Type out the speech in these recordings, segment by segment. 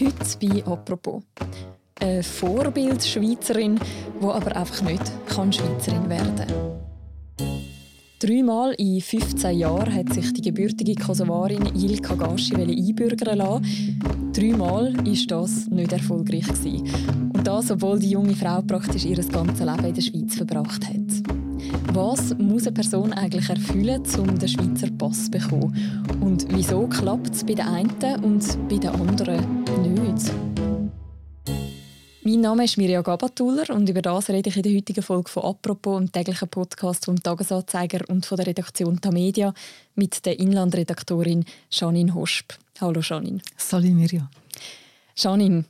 Heute bei «Apropos». Eine Vorbild-Schweizerin, die aber einfach nicht kann Schweizerin werden kann. Dreimal in 15 Jahren hat sich die gebürtige Kosovarin Il Kagashi einbürgern lassen. Dreimal war das nicht erfolgreich. Und das, obwohl die junge Frau praktisch ihr ganzes Leben in der Schweiz verbracht hat. Was muss eine Person eigentlich erfüllen, um den Schweizer Pass zu bekommen? Und wieso klappt es bei den einen und bei den anderen nicht? Mein Name ist Mirja Gabatuller und über das rede ich in der heutigen Folge von «Apropos», dem täglichen Podcast vom «Tagesanzeiger» und von der Redaktion «Tamedia» mit der Inlandredaktorin Janine Hosp. Hallo Janine. Salut Mirja. Janine,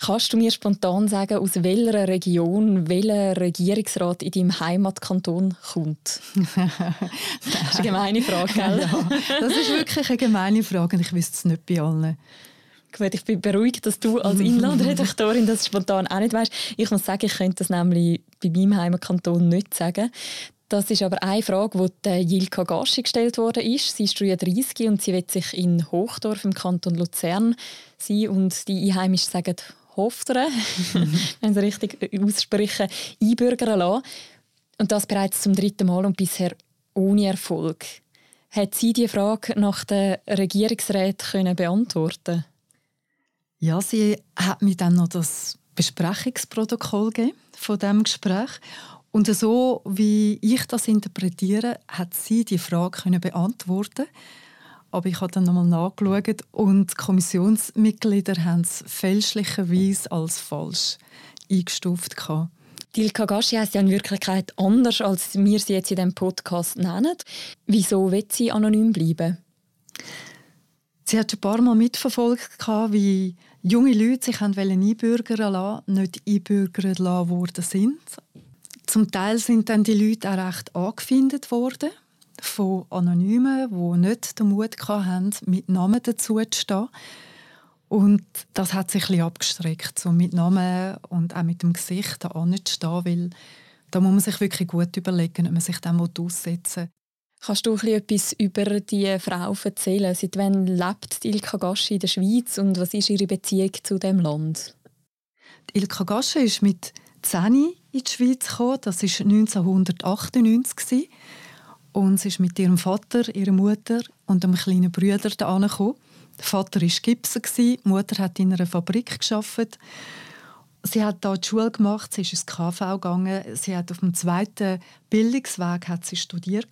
Kannst du mir spontan sagen, aus welcher Region welcher Regierungsrat in deinem Heimatkanton kommt? das ist eine gemeine Frage, gell? Ja, das ist wirklich eine gemeine Frage und ich wüsste es nicht bei allen. Gut, ich bin beruhigt, dass du als Inlandredaktorin das spontan auch nicht weißt. Ich muss sagen, ich könnte das nämlich bei meinem Heimatkanton nicht sagen. Das ist aber eine Frage, die Jilka Gashi gestellt worden ist. Sie ist 33 und sie wird sich in Hochdorf im Kanton Luzern sein und die Einheimischen sagen Hoftere, wenn sie richtig aussprechen, einbürgern lassen. Und das bereits zum dritten Mal und bisher ohne Erfolg. Hat sie die Frage nach den Regierungsräten beantworten Ja, sie hat mir dann noch das Besprechungsprotokoll gegeben von dem Gespräch und so wie ich das interpretiere, hat sie die Frage können beantworten aber ich habe dann nochmal nachgeschaut und die Kommissionsmitglieder haben es fälschlicherweise als falsch eingestuft. Dil Kagashi heisst ja in Wirklichkeit anders, als wir sie jetzt in diesem Podcast nennen. Wieso will sie anonym bleiben? Sie hat ein paar Mal mitverfolgt, wie junge Leute sich einbürgern lassen, nicht einbürgern lassen worden sind. Zum Teil sind dann die Leute auch recht angefindet worden von Anonymen, die nicht den Mut hatten, mit Namen dazu zu stehen. Und das hat sich ein abgestreckt, so mit Namen und auch mit dem Gesicht da zu stehen, weil da muss man sich wirklich gut überlegen, ob man sich dem aussetzen will. Kannst du etwas über die Frau erzählen? Seit wann lebt Ilka Gaschi in der Schweiz und was ist ihre Beziehung zu dem Land? Ilka Gaschi ist mit 10 in die Schweiz gekommen. Das war 1998. Und sie ist mit ihrem Vater, ihrer Mutter und einem kleinen Bruder da. Der Vater war Gipser, die Mutter hat in einer Fabrik geschafft. Sie hat da die Schule gemacht, sie ist ins KV gegangen. Sie hat auf dem zweiten Bildungsweg hat sie studiert.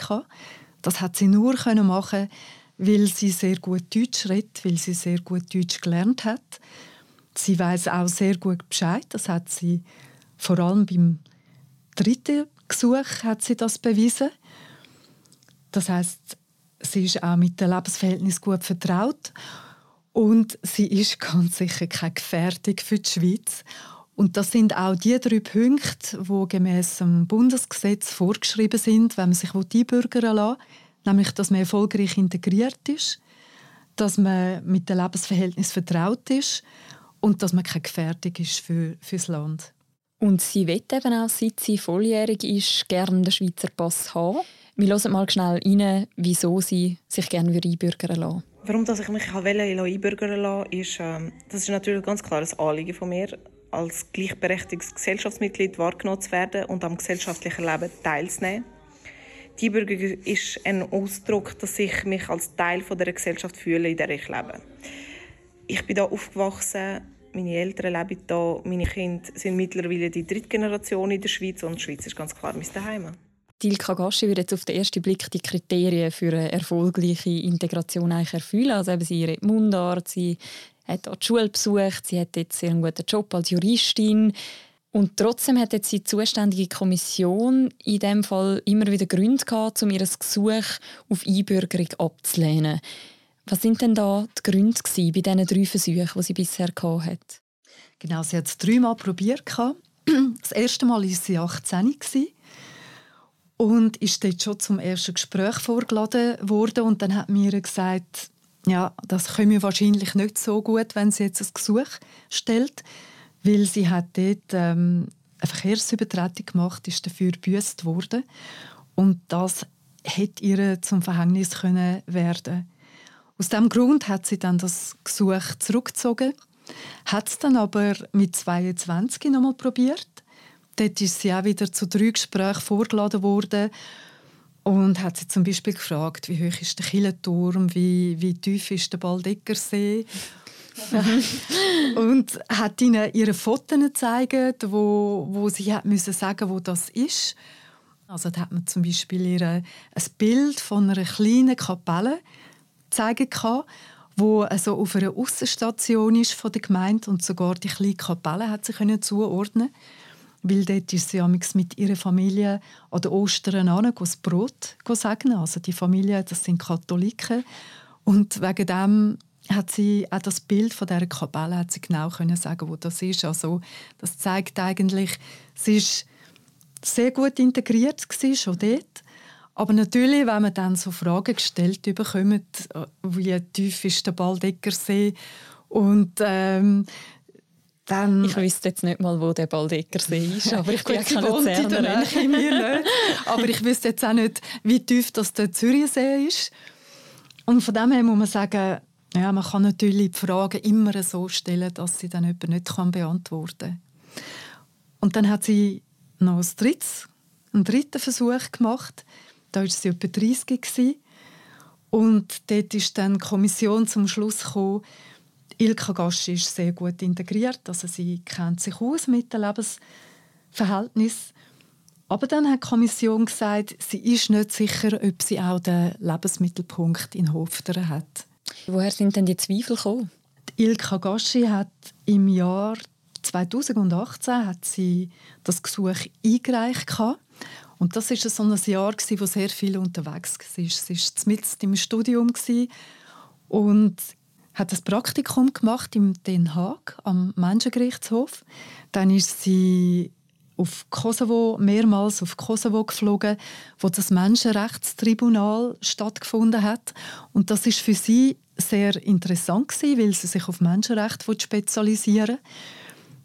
Das hat sie nur machen, weil sie sehr gut Deutsch redet, weil sie sehr gut Deutsch gelernt hat. Sie weiß auch sehr gut Bescheid. Das hat sie vor allem beim dritten Gesuch hat sie das bewiesen. Das heißt, sie ist auch mit dem Lebensverhältnis gut vertraut und sie ist ganz sicher keine Gefährdung für die Schweiz. Und das sind auch die drei Punkte, die gemäß dem Bundesgesetz vorgeschrieben sind, wenn man sich einbürgern will. Nämlich, dass man erfolgreich integriert ist, dass man mit dem Lebensverhältnis vertraut ist und dass man keine Gefährdung ist für, für das Land. Und sie will eben auch, seit sie volljährig ist, gerne den Schweizer Pass haben. Wir hören mal schnell rein, wieso sie sich gerne einbürgern lassen Warum dass ich mich einbürgern lassen ist, äh, das ist natürlich ganz klar ein Anliegen von mir, als gleichberechtigtes Gesellschaftsmitglied wahrgenommen zu werden und am gesellschaftlichen Leben teilzunehmen. Die Einbürgerung ist ein Ausdruck, dass ich mich als Teil der Gesellschaft fühle, in der ich lebe. Ich bin hier aufgewachsen, meine Eltern leben hier, meine Kinder sind mittlerweile die dritte Generation in der Schweiz und die Schweiz ist ganz klar mein Zuhause. Dilka Gaschi würde jetzt auf den ersten Blick die Kriterien für eine erfolgreiche Integration eigentlich erfüllen. Also eben sie redet Mundart, sie hat dort die Schule besucht, sie hat jetzt einen guten Job als Juristin. Und trotzdem hat jetzt die zuständige Kommission in dem Fall immer wieder Gründe gehabt, um ihr Gesuch auf Einbürgerung abzulehnen. Was sind denn da die Gründe bei diesen drei Versuchen, die sie bisher gehabt hat? Genau, sie hat es dreimal probiert. Das erste Mal war sie 18 und ist dort schon zum ersten Gespräch vorgeladen worden und dann hat mir gesagt, ja, das können wir wahrscheinlich nicht so gut, wenn sie jetzt ein Gesuch stellt, weil sie hat dort ähm, eine Verkehrsübertretung gemacht, ist dafür gebüßt worden und das hätte ihr zum Verhängnis können werden. Aus diesem Grund hat sie dann das Gesuch zurückgezogen, hat es dann aber mit 22 nochmal probiert. Dort ist sie auch wieder zu drei Gesprächen vorgeladen worden und hat sie zum Beispiel gefragt, wie hoch ist der Killenturm, wie, wie tief ist der Baldeckersee und hat ihnen ihre Fotos gezeigt, wo, wo sie hat müssen sagen, wo das ist. Also da hat man zum Beispiel ihr ein Bild von einer kleinen Kapelle zeigen kann, wo also auf einer Aussenstation ist von der Gemeinde und sogar die kleine Kapelle hat sie können zuordnen weil dort ist sie mit ihrer Familie an den Ostern an, das Brot segnen. Also die Familie, das sind Katholiken und wegen dem hat sie auch das Bild von der Kapelle hat sie genau können sagen, wo das ist. Also das zeigt eigentlich, sie ist sehr gut integriert war, schon dort. Aber natürlich, wenn man dann so Fragen gestellt bekommt, äh, wie tief ist der Baldeckersee und ähm, dann, ich wüsste jetzt nicht mal, wo der Baldeckersee ist, aber ich bin ja keine Luzernerin. aber ich wüsste jetzt auch nicht, wie tief das der Zürichsee ist. Und von dem her muss man sagen, ja, man kann natürlich die Fragen immer so stellen, dass sie dann jemand nicht beantworten kann. Und dann hat sie noch ein drittes, einen dritten Versuch gemacht. Da war sie etwa 30 gewesen. Und dort ist dann die Kommission zum Schluss gekommen, Ilka Gaschi ist sehr gut integriert, also sie kennt sich aus mit dem Lebensverhältnis. Aber dann hat die Kommission gesagt, sie ist nicht sicher, ob sie auch den Lebensmittelpunkt in Hofteren hat. Woher sind denn die Zweifel gekommen? Ilka Gaschi hat im Jahr 2018 hat sie das Gesuch eingereicht. Und das war so ein Jahr, wo sehr viel unterwegs war. Sie war mitten im Studium und hat das Praktikum gemacht in Den Haag am Menschengerichtshof. Dann ist sie auf Kosovo mehrmals auf Kosovo geflogen, wo das Menschenrechtstribunal stattgefunden hat. Und das ist für sie sehr interessant gewesen, weil sie sich auf Menschenrecht spezialisieren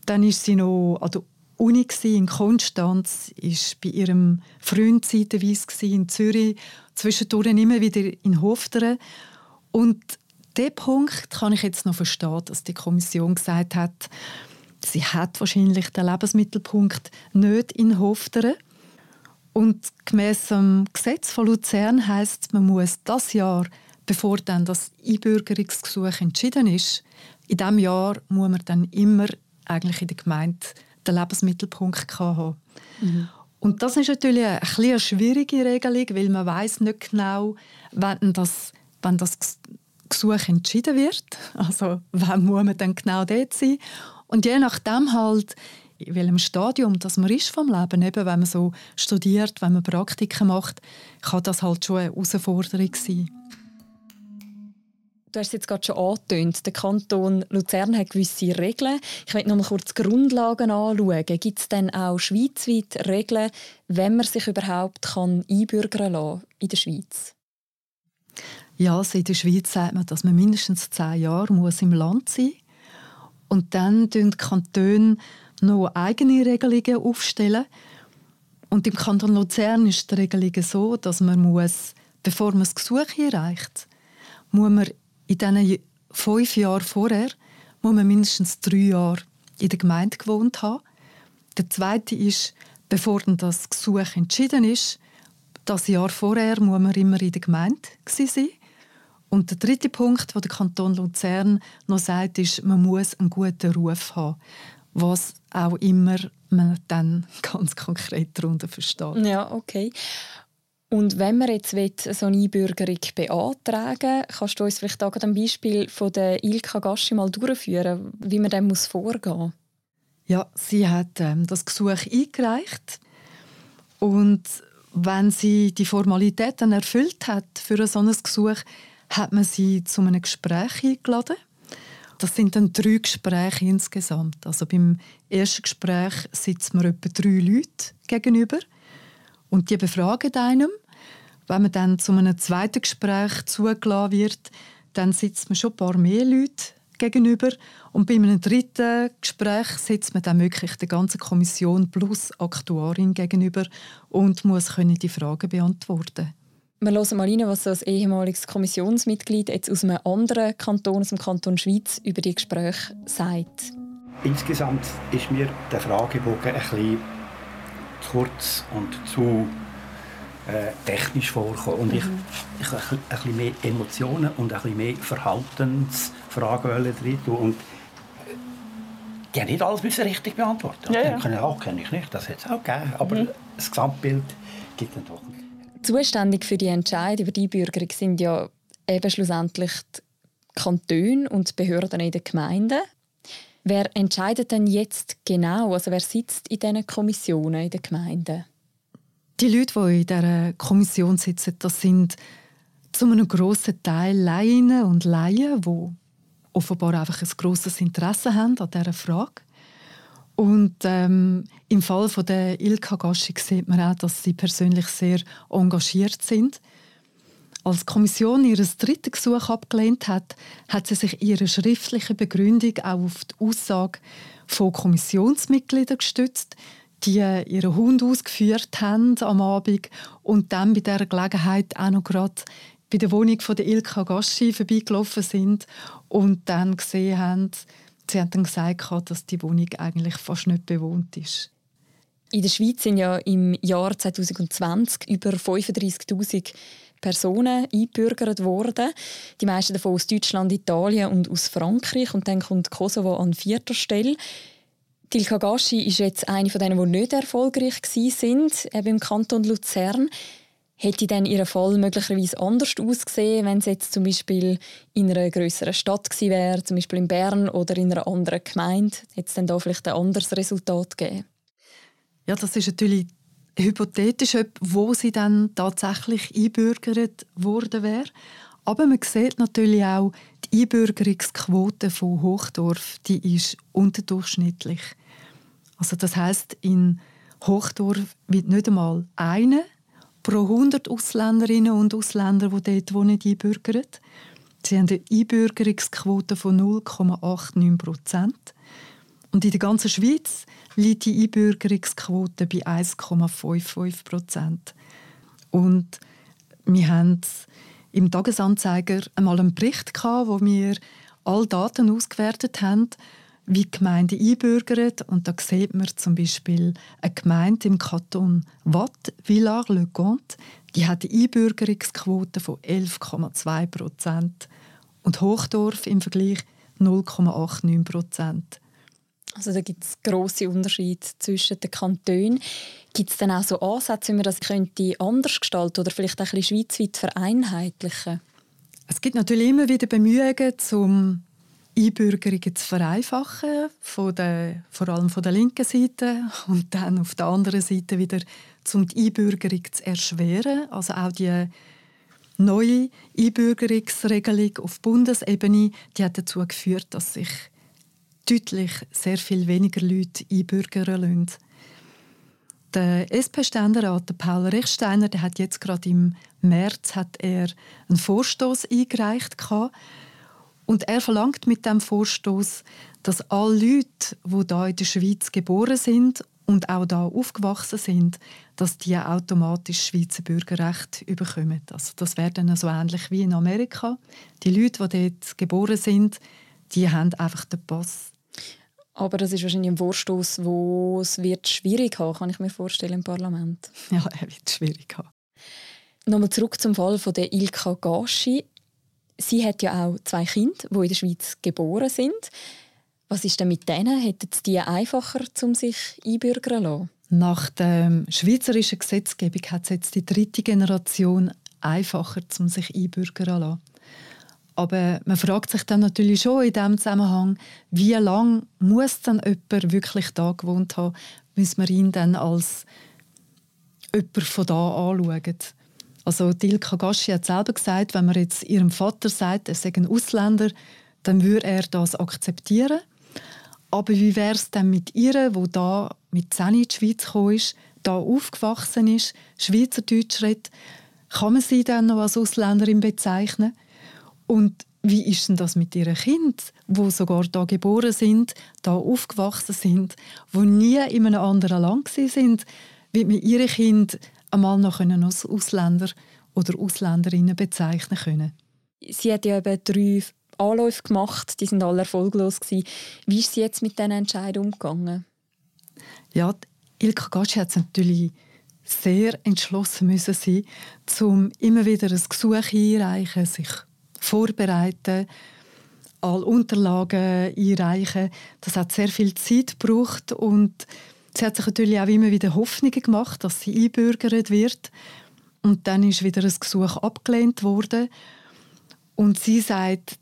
Dann ist sie noch an der Uni in Konstanz, ist bei ihrem Freund zeitweise in Zürich, zwischendurch immer wieder in Hofteren. Und den Punkt kann ich jetzt noch verstehen, dass die Kommission gesagt hat, sie hat wahrscheinlich den Lebensmittelpunkt nicht in Hofteren. Und gemäß dem Gesetz von Luzern heißt, man muss das Jahr, bevor dann das Einbürgerungsgesuch entschieden ist, in diesem Jahr muss man dann immer eigentlich in der Gemeinde den Lebensmittelpunkt haben. Mhm. Und das ist natürlich eine, eine schwierige Regelung, weil man weiß nicht genau, wann das, wann das Gesuch entschieden wird. Also wann muss man dann genau dort sein? Und je nachdem halt, in welchem Stadium das man ist vom Leben, eben wenn man so studiert, wenn man Praktiken macht, kann das halt schon eine Herausforderung sein. Du hast es jetzt gerade schon angetönt. Der Kanton Luzern hat gewisse Regeln. Ich möchte noch mal kurz die Grundlagen anschauen. Gibt es denn auch schweizweit Regeln, wenn man sich überhaupt einbürgern kann in der Schweiz? Ja, also in der Schweiz sagt man, dass man mindestens zehn Jahre muss im Land sein muss. Und dann stellen die Kantone noch eigene Regelungen aufstellen. Und im Kanton Luzern ist die Regelung so, dass man muss, bevor man das Gesuch einreicht, muss man in diesen fünf Jahren vorher muss man mindestens drei Jahre in der Gemeinde gewohnt haben. Der zweite ist, bevor das Gesuch entschieden ist, das Jahr vorher muss man immer in der Gemeinde sein. Und der dritte Punkt, den der Kanton Luzern noch sagt, ist, man muss einen guten Ruf haben, was auch immer man dann ganz konkret darunter versteht. Ja, okay. Und wenn man jetzt will, so eine Einbürgerung beantragen will, kannst du uns vielleicht auch ein Beispiel von der Ilka Gaschi mal durchführen, wie man dem muss vorgehen muss? Ja, sie hat ähm, das Gesuch eingereicht und wenn sie die Formalitäten erfüllt hat für ein solches Gesuch, hat man sie zu einem Gespräch eingeladen. Das sind dann drei Gespräche insgesamt. Also beim ersten Gespräch sitzen wir etwa drei Leute gegenüber und die befragen einem. Wenn man dann zu einem zweiten Gespräch zugelassen wird, dann sitzt man schon ein paar mehr Leute gegenüber und bei einem dritten Gespräch sitzt man dann wirklich der ganzen Kommission plus Aktuarin gegenüber und muss können die Fragen beantworten Wir hören mal rein, was das ehemaliges Kommissionsmitglied jetzt aus einem anderen Kanton, aus dem Kanton Schweiz, über die Gespräche sagt. Insgesamt ist mir der Fragebogen ein bisschen zu kurz und zu äh, technisch vorkommen. Und ich, mhm. ich ein, ein bisschen mehr Emotionen und ein bisschen mehr Verhaltensfragen drin tun. Und äh, die haben nicht alles müssen richtig beantworten. Ja, ja. Können, auch kenne ich nicht, das hätte es auch gegeben. Aber mhm. das Gesamtbild gibt dann doch nicht. Zuständig für die Entscheidung über die Einbürgerung sind ja eben schlussendlich die Kantone und die Behörden in den Gemeinden. Wer entscheidet denn jetzt genau? Also wer sitzt in diesen Kommissionen in den Gemeinden? Die Leute, die in dieser Kommission sitzen, das sind zu einem grossen Teil Laien und Laien, die offenbar einfach ein grosses Interesse haben an dieser Frage. Und ähm, im Fall von der Ilka Gaschi sieht man auch, dass sie persönlich sehr engagiert sind. Als die Kommission ihr drittes Gesuch abgelehnt hat, hat sie sich ihre schriftliche Begründung auch auf die Aussage von Kommissionsmitgliedern gestützt, die ihren Hund ausgeführt haben am Abend und dann bei dieser Gelegenheit auch noch gerade bei der Wohnung von der Ilka Gaschi vorbeigelaufen sind und dann gesehen haben, sie haben dann gesagt, dass die Wohnung eigentlich fast nicht bewohnt ist. In der Schweiz sind ja im Jahr 2020 über 35.000 Personen eingebürgert worden. Die meisten davon aus Deutschland, Italien und aus Frankreich. Und dann kommt Kosovo an vierter Stelle. Tilka Gashi ist jetzt eine von denen, die nicht erfolgreich sind, eben im Kanton Luzern. Hätte denn ihr Fall möglicherweise anders ausgesehen, wenn es jetzt zum Beispiel in einer größeren Stadt gewesen wäre, zum Beispiel in Bern oder in einer anderen Gemeinde? Hätte es dann da vielleicht ein anderes Resultat gegeben? Ja, das ist natürlich hypothetisch, wo sie dann tatsächlich einbürgert worden wäre. Aber man sieht natürlich auch, die Einbürgerungsquote von Hochdorf die ist unterdurchschnittlich. Also das heißt, in Hochdorf wird nicht einmal eine pro 100 Ausländerinnen und Ausländer, die dort wohnen, einbürgert. Sie haben eine Einbürgerungsquote von 0,89 Prozent. Und in der ganzen Schweiz liegt die Einbürgerungsquote bei 1,55 Prozent. Und wir haben im Tagesanzeiger einmal einen Bericht gehabt, wo wir alle Daten ausgewertet haben, wie die Gemeinde einbürgert. Und da sieht man zum Beispiel eine Gemeinde im Kanton Watt, Villars-le-Comte, die hat eine Einbürgerungsquote von 11,2 Prozent und Hochdorf im Vergleich 0,89 Prozent. Also da gibt es grosse Unterschiede zwischen den Kantonen. Gibt es dann auch so Ansätze, wie man das könnte anders gestalten oder vielleicht auch ein bisschen schweizweit vereinheitlichen? Es gibt natürlich immer wieder Bemühungen, um Einbürgerungen zu vereinfachen, von der, vor allem von der linken Seite und dann auf der anderen Seite wieder um die Einbürgerung zu erschweren. Also auch die neue Einbürgerungsregelung auf Bundesebene, die hat dazu geführt, dass sich deutlich sehr viel weniger Leute einbürgern lassen. Der SP-Ständerat Paul Rechsteiner der hat jetzt gerade im März hat er einen Vorstoß eingereicht und er verlangt mit dem Vorstoß, dass alle Leute, die da in der Schweiz geboren sind und auch da aufgewachsen sind, dass die automatisch Schweizer Bürgerrecht bekommen. Also das wäre dann so ähnlich wie in Amerika. Die Leute, die dort geboren sind, die haben einfach den Pass aber das ist wahrscheinlich ein Vorstoß, wo es wird schwierig haben, kann ich mir vorstellen im Parlament. Ja, er wird schwierig haben. Nochmal zurück zum Fall von der Ilka Gashi. Sie hat ja auch zwei Kinder, die in der Schweiz geboren sind. Was ist denn mit denen? Hätten sie die einfacher, um sich einbürgern lassen? Nach der schweizerischen Gesetzgebung hat es jetzt die dritte Generation einfacher, um sich einbürgern zu lassen. Aber man fragt sich dann natürlich schon in diesem Zusammenhang, wie lange muss dann jemand wirklich da gewohnt haben, bis man ihn dann als jemand von da anschaut. Also Dilka Gaschi hat selber gesagt, wenn man jetzt ihrem Vater sagt, er sei ein Ausländer, dann würde er das akzeptieren. Aber wie wäre es denn mit ihr, wo da mit 10 in die Schweiz gekommen ist, da aufgewachsen ist, Schweizerdeutsch redet, kann man sie dann noch als Ausländerin bezeichnen? Und wie ist denn das mit ihren Kindern, wo sogar da geboren sind, da aufgewachsen sind, wo nie in einem anderen Land sind, wie mit ihren Kind einmal noch als Ausländer oder Ausländerinnen bezeichnen können. Sie hat ja eben drei Anläufe gemacht, die sind alle erfolglos gewesen. Wie ist sie jetzt mit diesen Entscheidungen umgegangen? Ja, Ilka Gatschi hat natürlich sehr entschlossen müssen sein, um immer wieder ein Gesuch einreichen, sich vorbereiten, alle Unterlagen einreichen. Das hat sehr viel Zeit gebraucht und sie hat sich natürlich auch immer wieder Hoffnungen gemacht, dass sie einbürgert wird. Und dann ist wieder ein Gesuch abgelehnt worden. Und sie sagt,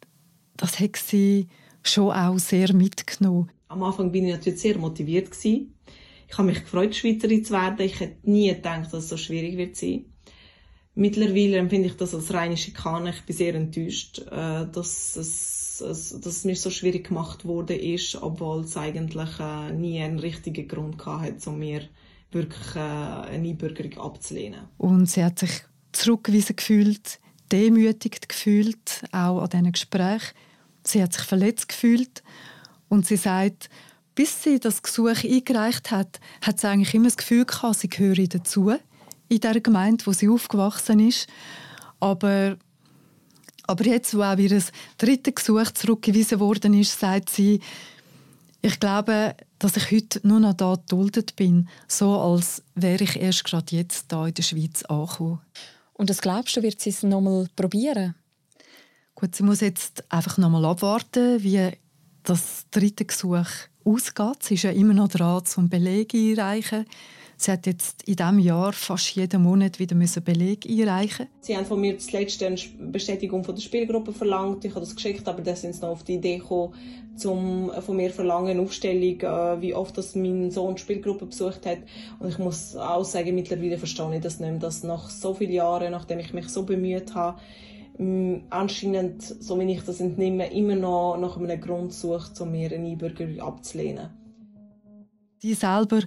das hat sie schon auch sehr mitgenommen. Am Anfang bin ich natürlich sehr motiviert. Ich habe mich gefreut, Schweizerin zu werden. Ich hätte nie gedacht, dass es so schwierig wird sein. Mittlerweile empfinde ich das als reine Schikane. Ich bin sehr enttäuscht, äh, dass es, dass es mir so schwierig gemacht wurde ist, obwohl es eigentlich äh, nie einen richtigen Grund hatte, um mir wirklich äh, eine Einbürgerung abzulehnen. Und sie hat sich zurückgewiesen gefühlt, demütigt gefühlt, auch an diesen Gesprächen. Sie hat sich verletzt gefühlt und sie sagt, bis sie das Gesuch eingereicht hat, hat sie eigentlich immer das Gefühl gehabt, sie gehöre dazu in der Gemeinde, wo sie aufgewachsen ist. Aber, aber jetzt, wo auch ihr drittes Gesuch zurückgewiesen worden ist, sagt sie, ich glaube, dass ich heute nur noch da geduldet bin, so als wäre ich erst gerade jetzt da in der Schweiz angekommen. Und das glaubst du, wird sie es noch mal probieren? Gut, sie muss jetzt einfach noch mal abwarten, wie das dritte Gesuch ausgeht. Sie ist ja immer noch dran, zum Beleg einreichen. Sie hat jetzt in diesem Jahr fast jeden Monat wieder einen Beleg einreichen Sie haben von mir zuletzt eine Bestätigung von der Spielgruppe verlangt. Ich habe das geschickt, aber dann sind sie noch auf die Idee gekommen, zum von mir verlangen Aufstellung, äh, wie oft das mein Sohn die Spielgruppe besucht hat. Und ich muss auch sagen, mittlerweile verstehe ich das nicht mehr, dass nach so vielen Jahren, nachdem ich mich so bemüht habe, anscheinend, so wie ich das entnehme, immer noch nach einem Grund sucht, um mir eine Einbürgerung abzulehnen. Die selber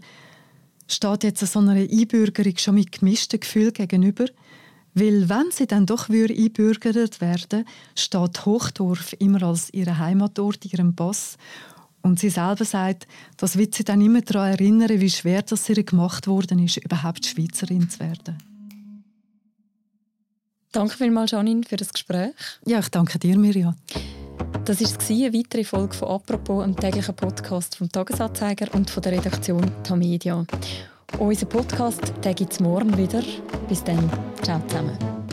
steht jetzt so einer Einbürgerung schon mit gemischten Gefühlen gegenüber. Weil wenn sie dann doch einbürgert werden steht Hochdorf immer als ihre Heimatort, ihrem Pass. Und sie selber sagt, das wird sie dann immer daran erinnern, wie schwer das ihr gemacht worden ist, überhaupt Schweizerin zu werden. Danke vielmals, Janine, für das Gespräch. Ja, ich danke dir, Mirja. Das war eine weitere Folge von «Apropos», einem täglichen Podcast vom «Tagesanzeiger» und von der Redaktion «Tamedia». Unser Podcast gibt es morgen wieder. Bis dann. Ciao zusammen.